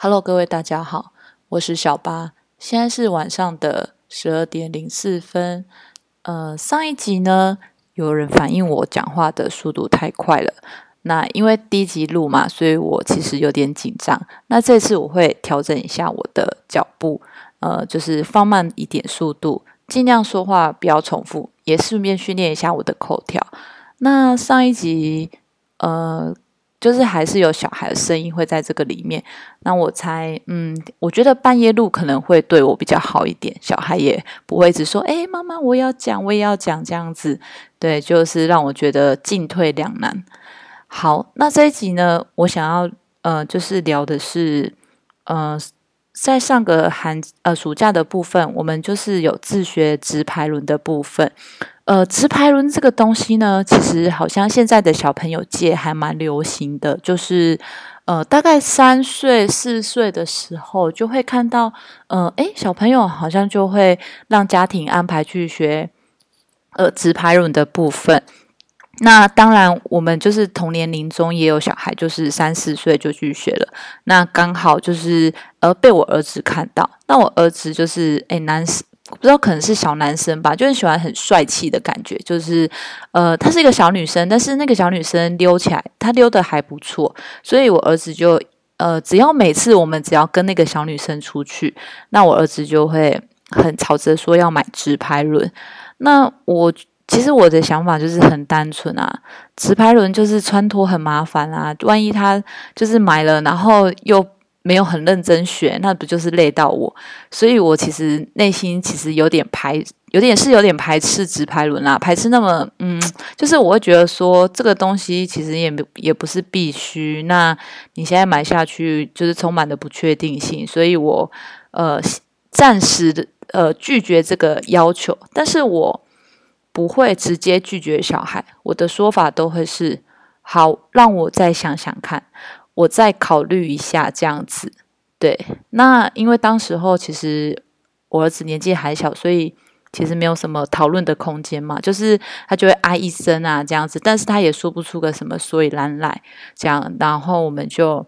Hello，各位大家好，我是小八，现在是晚上的十二点零四分。呃，上一集呢，有人反映我讲话的速度太快了。那因为第一集录嘛，所以我其实有点紧张。那这次我会调整一下我的脚步，呃，就是放慢一点速度，尽量说话不要重复，也顺便训练一下我的口条。那上一集，呃。就是还是有小孩的声音会在这个里面，那我猜，嗯，我觉得半夜录可能会对我比较好一点，小孩也不会只说，哎，妈妈，我要讲，我也要讲这样子，对，就是让我觉得进退两难。好，那这一集呢，我想要，呃，就是聊的是，呃，在上个寒，呃，暑假的部分，我们就是有自学直排轮的部分。呃，直排轮这个东西呢，其实好像现在的小朋友界还蛮流行的，就是呃，大概三岁四岁的时候就会看到，呃，诶，小朋友好像就会让家庭安排去学呃直排轮的部分。那当然，我们就是同年龄中也有小孩，就是三四岁就去学了。那刚好就是呃被我儿子看到，那我儿子就是诶男不知道可能是小男生吧，就很喜欢很帅气的感觉。就是，呃，她是一个小女生，但是那个小女生溜起来，她溜的还不错。所以我儿子就，呃，只要每次我们只要跟那个小女生出去，那我儿子就会很吵着说要买直排轮。那我其实我的想法就是很单纯啊，直排轮就是穿脱很麻烦啊，万一他就是买了，然后又。没有很认真学，那不就是累到我？所以我其实内心其实有点排，有点是有点排斥直排轮啦，排斥那么嗯，就是我会觉得说这个东西其实也也不是必须。那你现在买下去就是充满了不确定性，所以我呃暂时的呃拒绝这个要求，但是我不会直接拒绝小孩，我的说法都会是好，让我再想想看。我再考虑一下，这样子，对。那因为当时候其实我儿子年纪还小，所以其实没有什么讨论的空间嘛。就是他就会哎一声啊这样子，但是他也说不出个什么所以然来，这样。然后我们就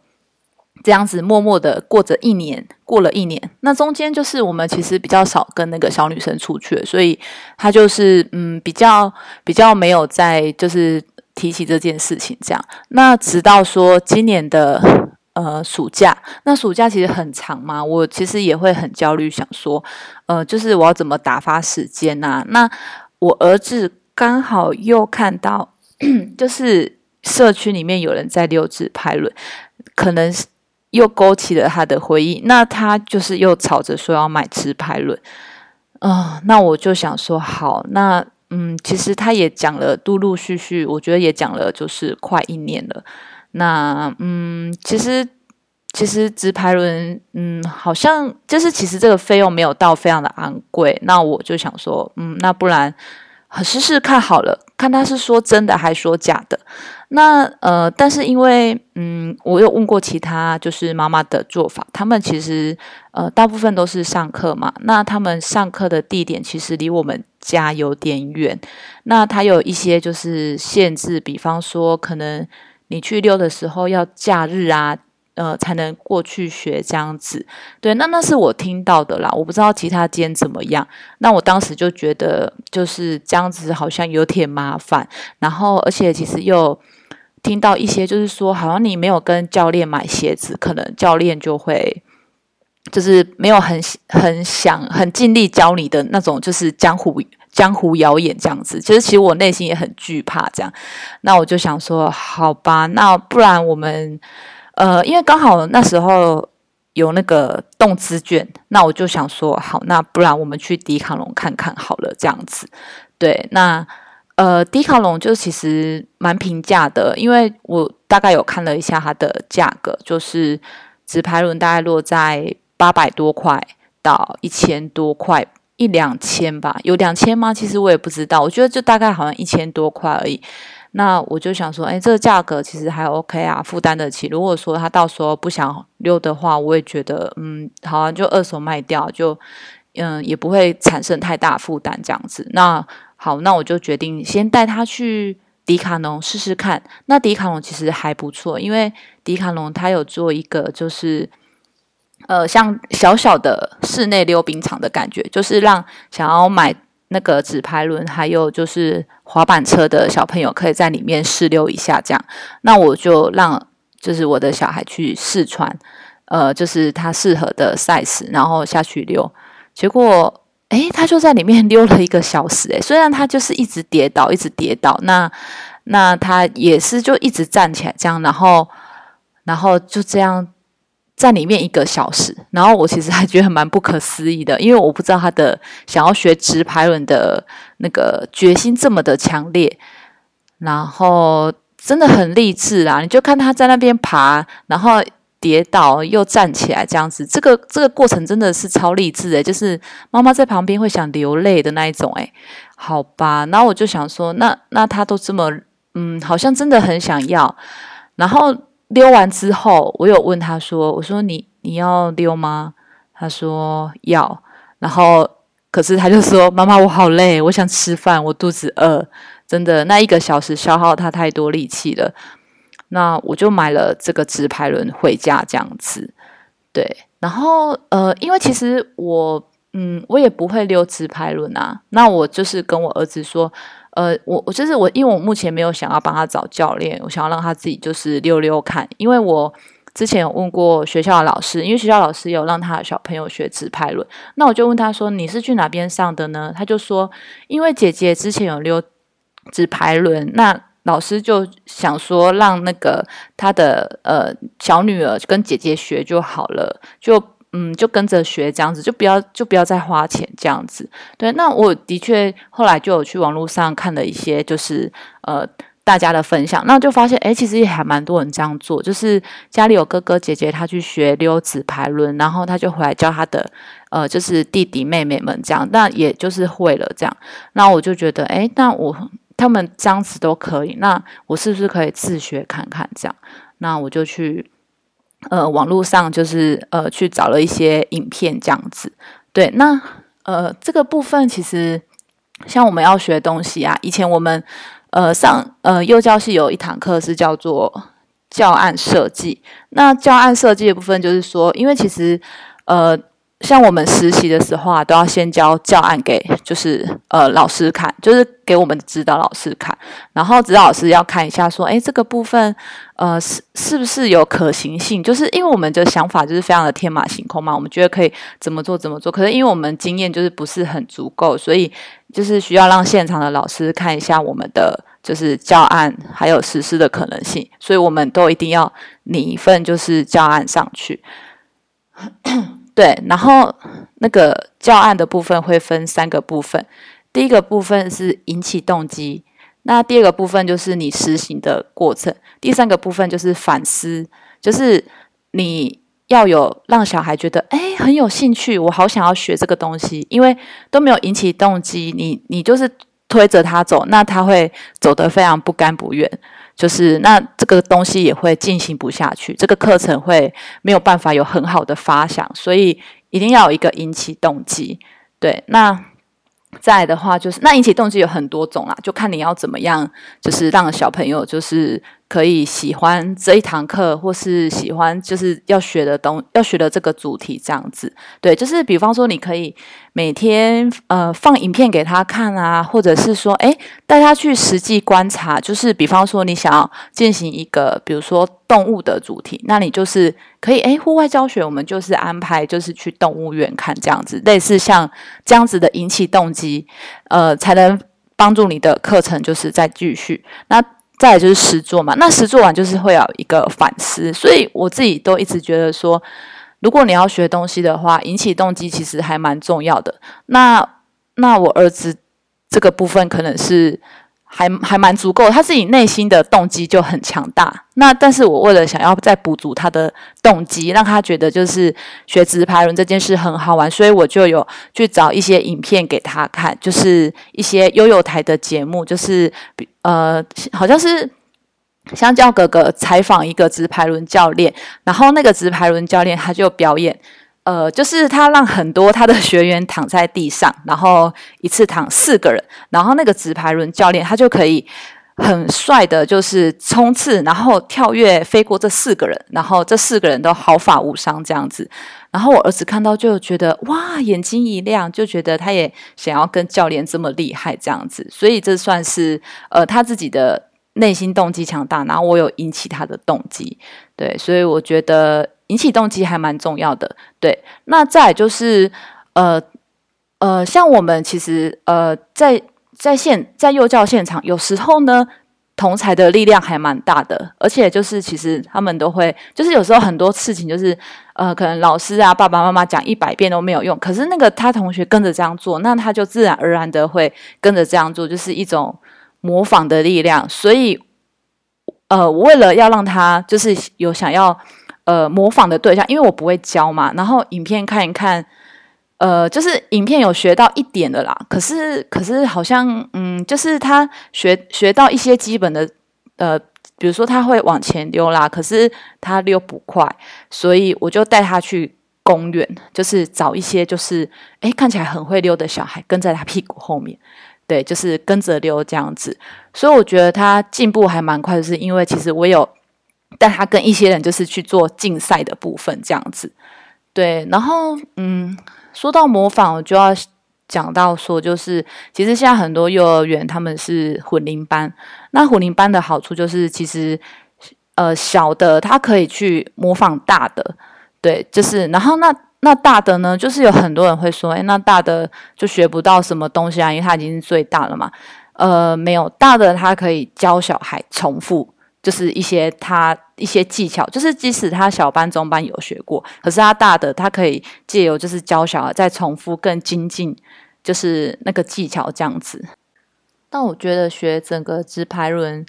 这样子默默的过着一年，过了一年。那中间就是我们其实比较少跟那个小女生出去，所以他就是嗯比较比较没有在就是。提起这件事情，这样，那直到说今年的呃暑假，那暑假其实很长嘛，我其实也会很焦虑，想说，呃，就是我要怎么打发时间呐？那我儿子刚好又看到，就是社区里面有人在溜直排轮，可能是又勾起了他的回忆，那他就是又吵着说要买直排轮，啊，那我就想说，好，那。嗯，其实他也讲了，陆陆续续，我觉得也讲了，就是快一年了。那嗯，其实其实直排轮，嗯，好像就是其实这个费用没有到非常的昂贵。那我就想说，嗯，那不然试试看好了，看他是说真的还说假的。那呃，但是因为嗯，我有问过其他就是妈妈的做法，他们其实呃大部分都是上课嘛。那他们上课的地点其实离我们家有点远。那他有一些就是限制，比方说可能你去溜的时候要假日啊，呃才能过去学这样子。对，那那是我听到的啦，我不知道其他间怎么样。那我当时就觉得就是这样子好像有点麻烦，然后而且其实又。听到一些就是说，好像你没有跟教练买鞋子，可能教练就会就是没有很很想很尽力教你的那种，就是江湖江湖谣言这样子。其实，其实我内心也很惧怕这样。那我就想说，好吧，那不然我们呃，因为刚好那时候有那个动资券，那我就想说，好，那不然我们去迪卡侬看看好了，这样子。对，那。呃，迪卡侬就其实蛮平价的，因为我大概有看了一下它的价格，就是直排轮大概落在八百多块到一千多块，一两千吧，有两千吗？其实我也不知道，我觉得就大概好像一千多块而已。那我就想说，哎，这个价格其实还 OK 啊，负担得起。如果说他到时候不想溜的话，我也觉得，嗯，好啊，就二手卖掉，就嗯，也不会产生太大负担这样子。那好，那我就决定先带他去迪卡侬试试看。那迪卡侬其实还不错，因为迪卡侬它有做一个就是呃，像小小的室内溜冰场的感觉，就是让想要买那个纸牌轮，还有就是滑板车的小朋友可以在里面试溜一下。这样，那我就让就是我的小孩去试穿，呃，就是他适合的 size，然后下去溜。结果，诶，他就在里面溜了一个小时。诶，虽然他就是一直跌倒，一直跌倒，那那他也是就一直站起来这样，然后然后就这样。在里面一个小时，然后我其实还觉得蛮不可思议的，因为我不知道他的想要学直排轮的那个决心这么的强烈，然后真的很励志啊！你就看他在那边爬，然后跌倒又站起来这样子，这个这个过程真的是超励志诶，就是妈妈在旁边会想流泪的那一种诶，好吧，然后我就想说，那那他都这么嗯，好像真的很想要，然后。溜完之后，我有问他说：“我说你你要溜吗？”他说要。然后，可是他就说：“妈妈，我好累，我想吃饭，我肚子饿。”真的，那一个小时消耗他太多力气了。那我就买了这个直排轮回家，这样子。对，然后呃，因为其实我嗯，我也不会溜直排轮啊。那我就是跟我儿子说。呃，我我就是我，因为我目前没有想要帮他找教练，我想要让他自己就是溜溜看。因为我之前有问过学校的老师，因为学校老师有让他的小朋友学直排轮，那我就问他说：“你是去哪边上的呢？”他就说：“因为姐姐之前有溜直排轮，那老师就想说让那个他的呃小女儿跟姐姐学就好了，就。”嗯，就跟着学这样子，就不要就不要再花钱这样子。对，那我的确后来就有去网络上看了一些，就是呃大家的分享，那就发现哎，其实也还蛮多人这样做，就是家里有哥哥姐姐，他去学溜纸牌轮，然后他就回来教他的呃就是弟弟妹妹们这样，那也就是会了这样。那我就觉得哎，那我他们这样子都可以，那我是不是可以自学看看这样？那我就去。呃，网络上就是呃去找了一些影片这样子，对，那呃这个部分其实像我们要学东西啊，以前我们呃上呃幼教系有一堂课是叫做教案设计，那教案设计的部分就是说，因为其实呃。像我们实习的时候啊，都要先交教案给就是呃老师看，就是给我们指导老师看，然后指导老师要看一下，说，哎，这个部分呃是是不是有可行性？就是因为我们的想法就是非常的天马行空嘛，我们觉得可以怎么做怎么做，可是因为我们经验就是不是很足够，所以就是需要让现场的老师看一下我们的就是教案还有实施的可能性，所以我们都一定要拟一份就是教案上去。对，然后那个教案的部分会分三个部分，第一个部分是引起动机，那第二个部分就是你实行的过程，第三个部分就是反思，就是你要有让小孩觉得哎很有兴趣，我好想要学这个东西，因为都没有引起动机，你你就是推着他走，那他会走得非常不甘不愿。就是那这个东西也会进行不下去，这个课程会没有办法有很好的发想，所以一定要有一个引起动机。对，那。再的话，就是那引起动机有很多种啦，就看你要怎么样，就是让小朋友就是可以喜欢这一堂课，或是喜欢就是要学的东要学的这个主题这样子。对，就是比方说，你可以每天呃放影片给他看啊，或者是说，哎，带他去实际观察，就是比方说，你想要进行一个，比如说。动物的主题，那你就是可以诶，户外教学我们就是安排，就是去动物园看这样子，类似像这样子的引起动机，呃，才能帮助你的课程就是再继续。那再就是实做嘛，那实做完就是会有一个反思，所以我自己都一直觉得说，如果你要学东西的话，引起动机其实还蛮重要的。那那我儿子这个部分可能是。还还蛮足够，他自己内心的动机就很强大。那但是我为了想要再补足他的动机，让他觉得就是学直排轮这件事很好玩，所以我就有去找一些影片给他看，就是一些悠悠台的节目，就是呃，好像是香蕉哥哥采访一个直排轮教练，然后那个直排轮教练他就表演。呃，就是他让很多他的学员躺在地上，然后一次躺四个人，然后那个直排轮教练他就可以很帅的，就是冲刺，然后跳跃飞过这四个人，然后这四个人都毫发无伤这样子。然后我儿子看到就觉得哇，眼睛一亮，就觉得他也想要跟教练这么厉害这样子。所以这算是呃他自己的内心动机强大，然后我有引起他的动机，对，所以我觉得引起动机还蛮重要的。对，那再就是呃呃，像我们其实呃在。在现在幼教现场，有时候呢，同才的力量还蛮大的，而且就是其实他们都会，就是有时候很多事情就是，呃，可能老师啊、爸爸妈妈讲一百遍都没有用，可是那个他同学跟着这样做，那他就自然而然的会跟着这样做，就是一种模仿的力量。所以，呃，为了要让他就是有想要呃模仿的对象，因为我不会教嘛，然后影片看一看。呃，就是影片有学到一点的啦，可是可是好像，嗯，就是他学学到一些基本的，呃，比如说他会往前溜啦，可是他溜不快，所以我就带他去公园，就是找一些就是哎看起来很会溜的小孩跟在他屁股后面，对，就是跟着溜这样子，所以我觉得他进步还蛮快的，是因为其实我有带他跟一些人就是去做竞赛的部分这样子，对，然后嗯。说到模仿，我就要讲到说，就是其实现在很多幼儿园他们是混龄班。那混龄班的好处就是，其实呃小的他可以去模仿大的，对，就是然后那那大的呢，就是有很多人会说，哎，那大的就学不到什么东西啊，因为他已经是最大了嘛。呃，没有大的他可以教小孩重复。就是一些他一些技巧，就是即使他小班中班有学过，可是他大的他可以借由就是教小孩再重复更精进，就是那个技巧这样子。但我觉得学整个直排轮，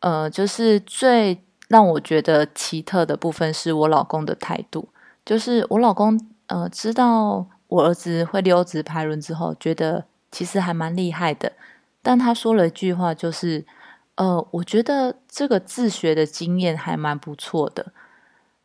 呃，就是最让我觉得奇特的部分是我老公的态度。就是我老公呃知道我儿子会溜直排轮之后，觉得其实还蛮厉害的，但他说了一句话，就是。呃，我觉得这个自学的经验还蛮不错的。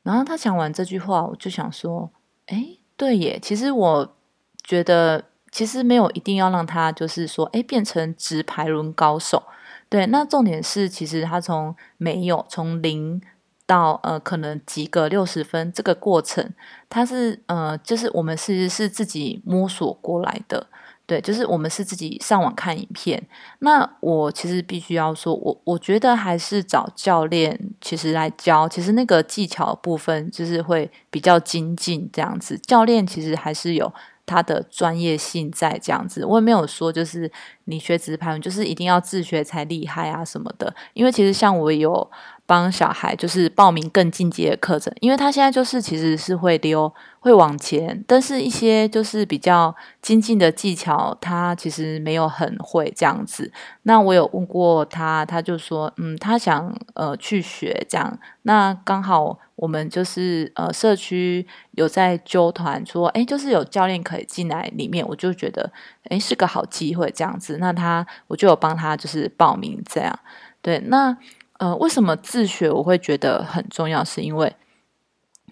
然后他讲完这句话，我就想说，哎，对耶，其实我觉得其实没有一定要让他就是说，哎，变成直排轮高手。对，那重点是，其实他从没有从零到呃，可能及格六十分这个过程，他是呃，就是我们其实是自己摸索过来的。对，就是我们是自己上网看影片。那我其实必须要说，我我觉得还是找教练其实来教，其实那个技巧部分就是会比较精进这样子。教练其实还是有他的专业性在这样子。我也没有说就是你学直拍就是一定要自学才厉害啊什么的。因为其实像我有。帮小孩就是报名更进阶的课程，因为他现在就是其实是会溜会往前，但是一些就是比较精进的技巧，他其实没有很会这样子。那我有问过他，他就说，嗯，他想呃去学这样。那刚好我们就是呃社区有在揪团，说哎，就是有教练可以进来里面，我就觉得哎是个好机会这样子。那他我就有帮他就是报名这样，对那。呃，为什么自学我会觉得很重要？是因为，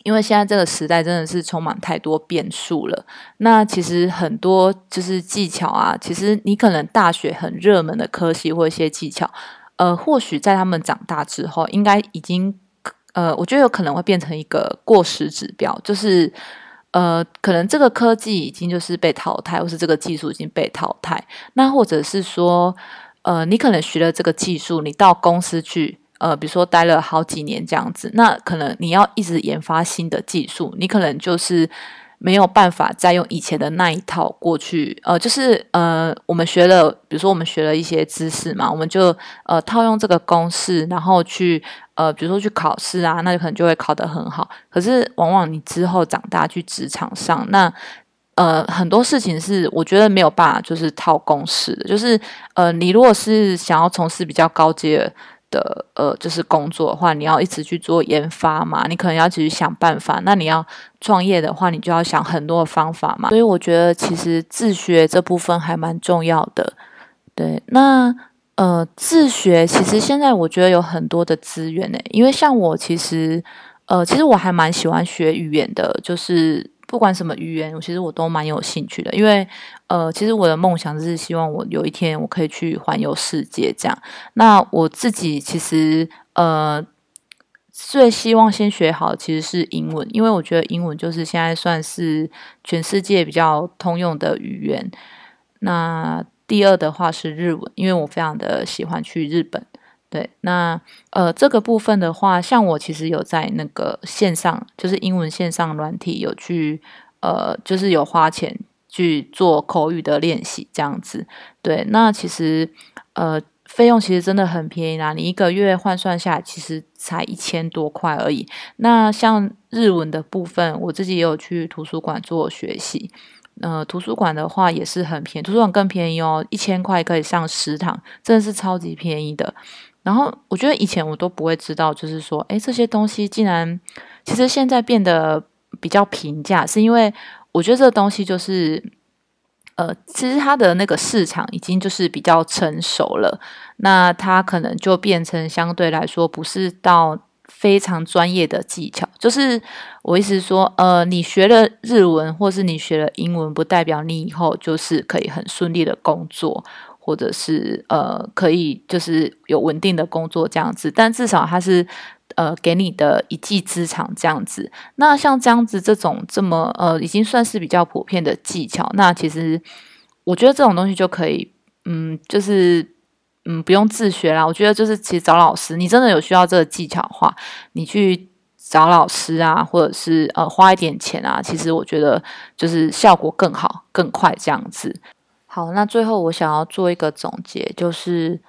因为现在这个时代真的是充满太多变数了。那其实很多就是技巧啊，其实你可能大学很热门的科系或一些技巧，呃，或许在他们长大之后，应该已经呃，我觉得有可能会变成一个过时指标，就是呃，可能这个科技已经就是被淘汰，或是这个技术已经被淘汰。那或者是说。呃，你可能学了这个技术，你到公司去，呃，比如说待了好几年这样子，那可能你要一直研发新的技术，你可能就是没有办法再用以前的那一套过去，呃，就是呃，我们学了，比如说我们学了一些知识嘛，我们就呃套用这个公式，然后去呃，比如说去考试啊，那就可能就会考得很好。可是往往你之后长大去职场上，那呃，很多事情是我觉得没有办法，就是套公式的。就是呃，你如果是想要从事比较高阶的呃，就是工作的话，你要一直去做研发嘛，你可能要继续想办法。那你要创业的话，你就要想很多的方法嘛。所以我觉得其实自学这部分还蛮重要的。对，那呃，自学其实现在我觉得有很多的资源呢，因为像我其实呃，其实我还蛮喜欢学语言的，就是。不管什么语言，我其实我都蛮有兴趣的。因为呃，其实我的梦想是希望我有一天我可以去环游世界这样。那我自己其实呃。最希望先学好其实是英文，因为我觉得英文就是现在算是全世界比较通用的语言。那第二的话是日文，因为我非常的喜欢去日本。对，那呃这个部分的话，像我其实有在那个线上，就是英文线上软体有去呃，就是有花钱去做口语的练习这样子。对，那其实呃。费用其实真的很便宜啦，你一个月换算下来，其实才一千多块而已。那像日文的部分，我自己也有去图书馆做学习。呃，图书馆的话也是很便宜，图书馆更便宜哦，一千块可以上十堂，真的是超级便宜的。然后我觉得以前我都不会知道，就是说，诶，这些东西竟然其实现在变得比较平价，是因为我觉得这个东西就是。呃，其实它的那个市场已经就是比较成熟了，那它可能就变成相对来说不是到非常专业的技巧。就是我意思说，呃，你学了日文或是你学了英文，不代表你以后就是可以很顺利的工作，或者是呃可以就是有稳定的工作这样子。但至少它是。呃，给你的一技之长这样子，那像这样子这种这么呃，已经算是比较普遍的技巧。那其实我觉得这种东西就可以，嗯，就是嗯，不用自学啦。我觉得就是其实找老师，你真的有需要这个技巧的话，你去找老师啊，或者是呃花一点钱啊，其实我觉得就是效果更好、更快这样子。好，那最后我想要做一个总结，就是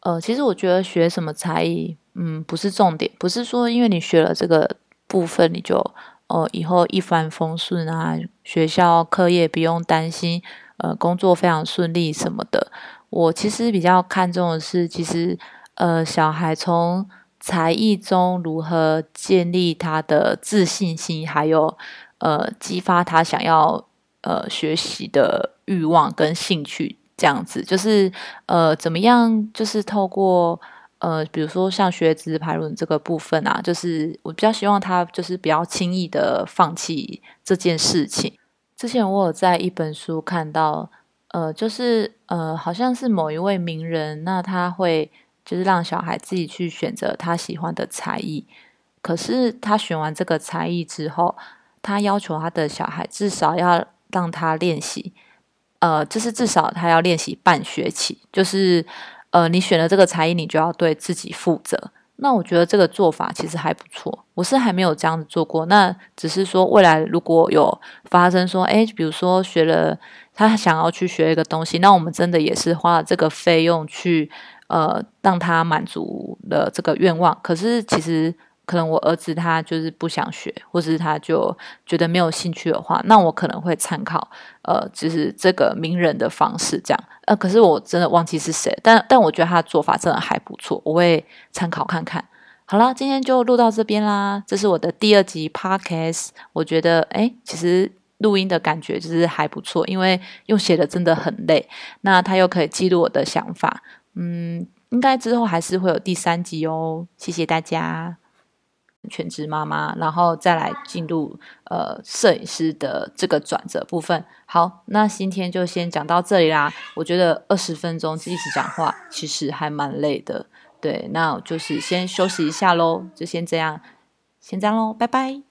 呃，其实我觉得学什么才艺。嗯，不是重点，不是说因为你学了这个部分，你就哦以后一帆风顺啊，学校课业不用担心，呃，工作非常顺利什么的。我其实比较看重的是，其实呃，小孩从才艺中如何建立他的自信心，还有呃，激发他想要呃学习的欲望跟兴趣，这样子就是呃，怎么样，就是透过。呃，比如说像学直排轮这个部分啊，就是我比较希望他就是不要轻易的放弃这件事情。之前我有在一本书看到，呃，就是呃，好像是某一位名人，那他会就是让小孩自己去选择他喜欢的才艺，可是他选完这个才艺之后，他要求他的小孩至少要让他练习，呃，就是至少他要练习半学期，就是。呃，你选了这个才艺，你就要对自己负责。那我觉得这个做法其实还不错。我是还没有这样子做过，那只是说未来如果有发生说，哎，比如说学了他想要去学一个东西，那我们真的也是花了这个费用去呃让他满足了这个愿望。可是其实。可能我儿子他就是不想学，或是他就觉得没有兴趣的话，那我可能会参考呃，就是这个名人的方式这样。呃，可是我真的忘记是谁，但但我觉得他的做法真的还不错，我会参考看看。好啦，今天就录到这边啦，这是我的第二集 podcast。我觉得哎，其实录音的感觉就是还不错，因为用写的真的很累，那他又可以记录我的想法。嗯，应该之后还是会有第三集哦。谢谢大家。全职妈妈，然后再来进入呃摄影师的这个转折部分。好，那今天就先讲到这里啦。我觉得二十分钟一直讲话，其实还蛮累的。对，那就是先休息一下喽，就先这样，先这样喽，拜拜。